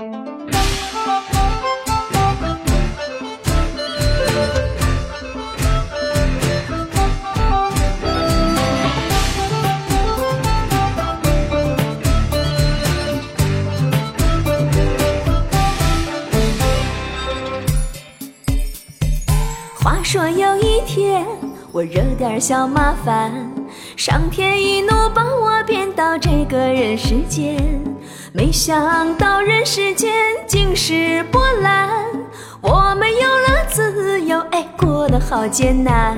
话说有一天，我惹点小麻烦，上天一怒把我变到这个人世间。没想到人世间竟是波澜，我们有了自由，哎，过得好艰难。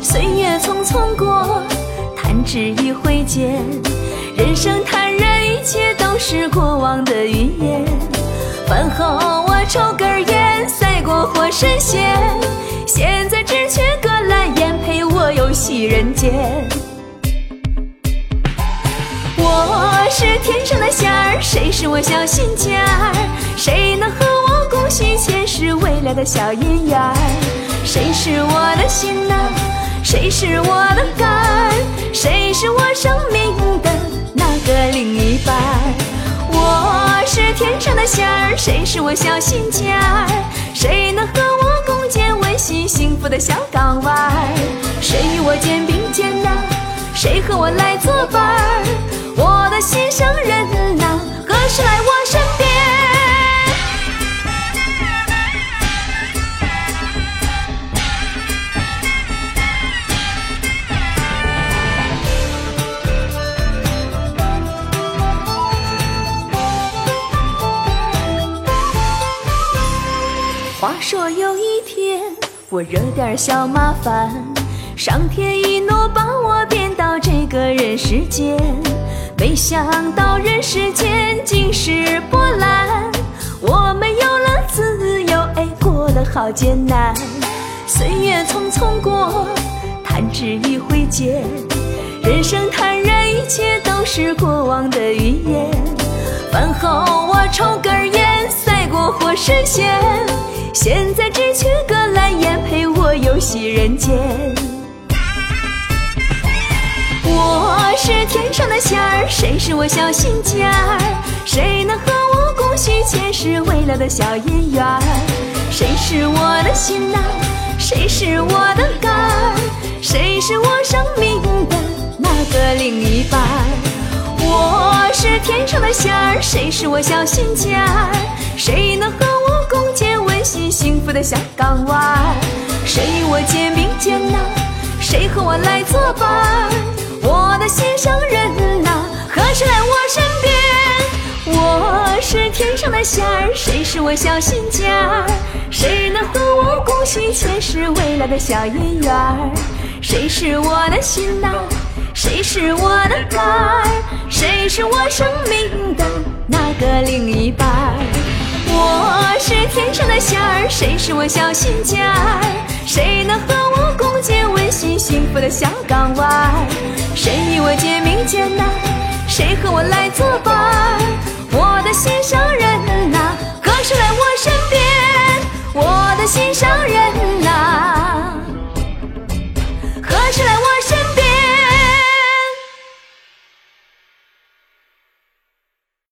岁月匆匆过，弹指一挥间，人生坦然，一切都是过往的云烟。饭后我抽根烟，赛过活神仙。现在只缺个蓝颜陪我游戏人间。我是天上的仙儿，谁是我小心尖儿？谁能和我共续前世未来的小姻缘儿？谁是我的心呐？谁是我的肝？谁是我生命的那个另一半儿？我是天上的仙儿，谁是我小心尖儿？谁能和我共建温馨幸福的小港湾？谁与我肩并肩呐？谁和我来作伴是来我身边？话说有一天，我惹点小麻烦，上天一怒把我变到这个人世间。没想到人世间尽是波澜，我们有了自由，哎，过得好艰难。岁月匆匆过，弹指一挥间，人生坦然，一切都是过往的云烟。饭后我抽根烟，赛过活神仙。现在只缺个蓝颜陪我游戏人间。是天上的仙儿，谁是我小心尖儿？谁能和我共续前世未来的小姻缘儿？谁是我的心呐？谁是我的肝？谁是我生命的那个另一半儿？我是天上的仙儿，谁是我小心尖儿？谁能和我共建温馨幸福的小港湾？谁与我肩并肩呐？谁和我来作伴？的心上人呐，何时来我身边？我是天上的仙儿，谁是我小心尖儿？谁能和我共续前世未来的小姻缘儿？谁是我的心呐？谁是我的肝儿？谁是我生命的那个另一半儿？我是天上的仙儿，谁是我小心尖儿？谁能和我共建温馨幸福的小港湾谁与我肩并肩谁和我来作伴？我的心上人